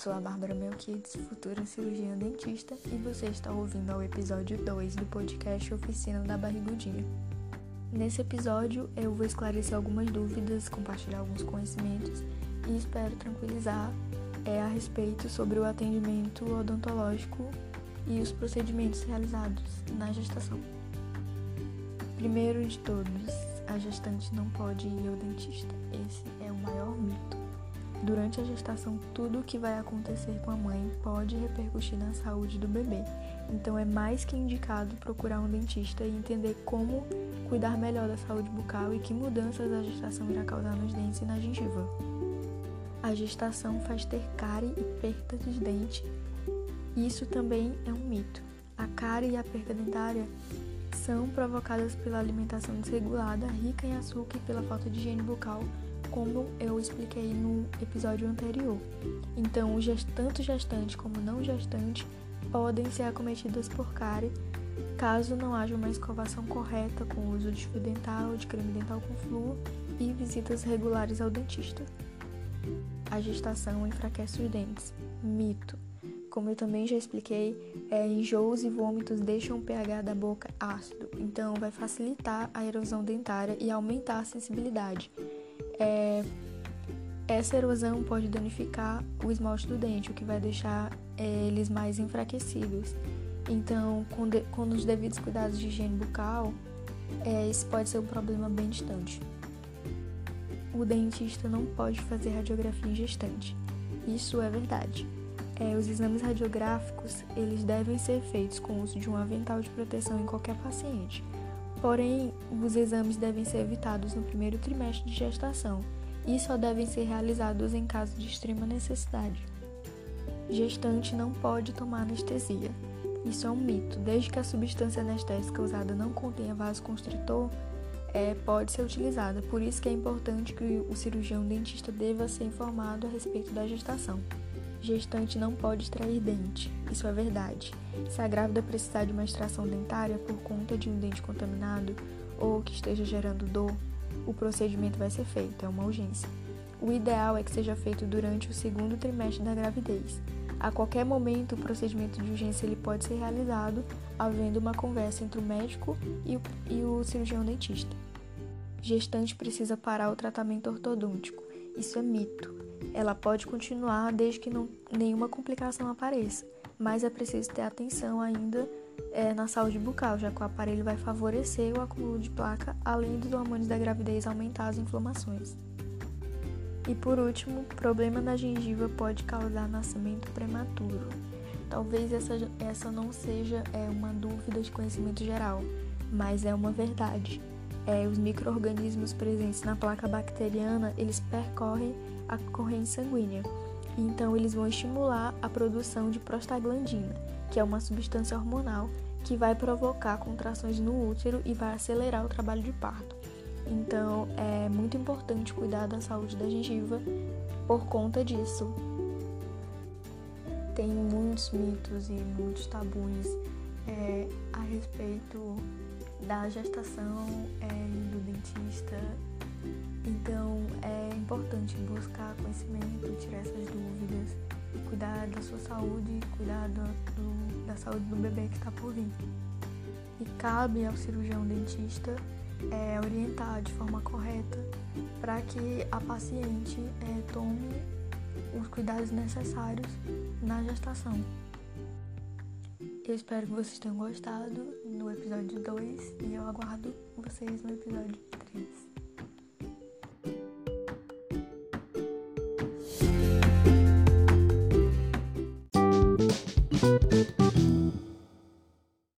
sou a Bárbara Melquides, futura cirurgiã dentista, e você está ouvindo ao episódio 2 do podcast Oficina da Barrigudinha. Nesse episódio, eu vou esclarecer algumas dúvidas, compartilhar alguns conhecimentos e espero tranquilizar é, a respeito sobre o atendimento odontológico e os procedimentos realizados na gestação. Primeiro de todos, a gestante não pode ir ao dentista. Esse é o maior. Durante a gestação, tudo o que vai acontecer com a mãe pode repercutir na saúde do bebê. Então, é mais que indicado procurar um dentista e entender como cuidar melhor da saúde bucal e que mudanças a gestação irá causar nos dentes e na gengiva. A gestação faz ter cárie e perda de dente. Isso também é um mito. A cárie e a perda dentária são provocadas pela alimentação desregulada, rica em açúcar e pela falta de higiene bucal como eu expliquei no episódio anterior. Então, tanto gestante como não gestante podem ser acometidas por cárie caso não haja uma escovação correta com o uso de fio dental, de creme dental com flúor e visitas regulares ao dentista. A gestação enfraquece os dentes. Mito. Como eu também já expliquei, é, enjoos e vômitos deixam o pH da boca ácido, então vai facilitar a erosão dentária e aumentar a sensibilidade é, essa erosão pode danificar o esmalte do dente, o que vai deixar é, eles mais enfraquecidos. Então, com, de, com os devidos cuidados de higiene bucal, é, isso pode ser um problema bem distante. O dentista não pode fazer radiografia em gestante. Isso é verdade. É, os exames radiográficos eles devem ser feitos com o uso de um avental de proteção em qualquer paciente. Porém, os exames devem ser evitados no primeiro trimestre de gestação e só devem ser realizados em caso de extrema necessidade. Gestante não pode tomar anestesia. Isso é um mito. Desde que a substância anestésica usada não contenha vasoconstritor, é, pode ser utilizada. Por isso que é importante que o cirurgião dentista deva ser informado a respeito da gestação. Gestante não pode extrair dente. Isso é verdade. Se a grávida precisar de uma extração dentária por conta de um dente contaminado ou que esteja gerando dor, o procedimento vai ser feito, é uma urgência. O ideal é que seja feito durante o segundo trimestre da gravidez. A qualquer momento, o procedimento de urgência ele pode ser realizado, havendo uma conversa entre o médico e o, e o cirurgião dentista. Gestante precisa parar o tratamento ortodôntico. Isso é mito. Ela pode continuar desde que não, nenhuma complicação apareça, mas é preciso ter atenção ainda é, na saúde bucal, já que o aparelho vai favorecer o acúmulo de placa, além dos hormônios da gravidez aumentar as inflamações. E por último, problema da gengiva pode causar nascimento prematuro. Talvez essa, essa não seja é, uma dúvida de conhecimento geral, mas é uma verdade. É, os micro-organismos presentes na placa bacteriana, eles percorrem a corrente sanguínea. Então, eles vão estimular a produção de prostaglandina, que é uma substância hormonal que vai provocar contrações no útero e vai acelerar o trabalho de parto. Então, é muito importante cuidar da saúde da gengiva por conta disso. Tem muitos mitos e muitos tabus é, a respeito da gestação é, do dentista então é importante buscar conhecimento, tirar essas dúvidas cuidar da sua saúde, cuidar do, do, da saúde do bebê que está por vir. E cabe ao cirurgião dentista é, orientar de forma correta para que a paciente é, tome os cuidados necessários na gestação. Eu espero que vocês tenham gostado no episódio 2 e eu aguardo vocês no episódio 3.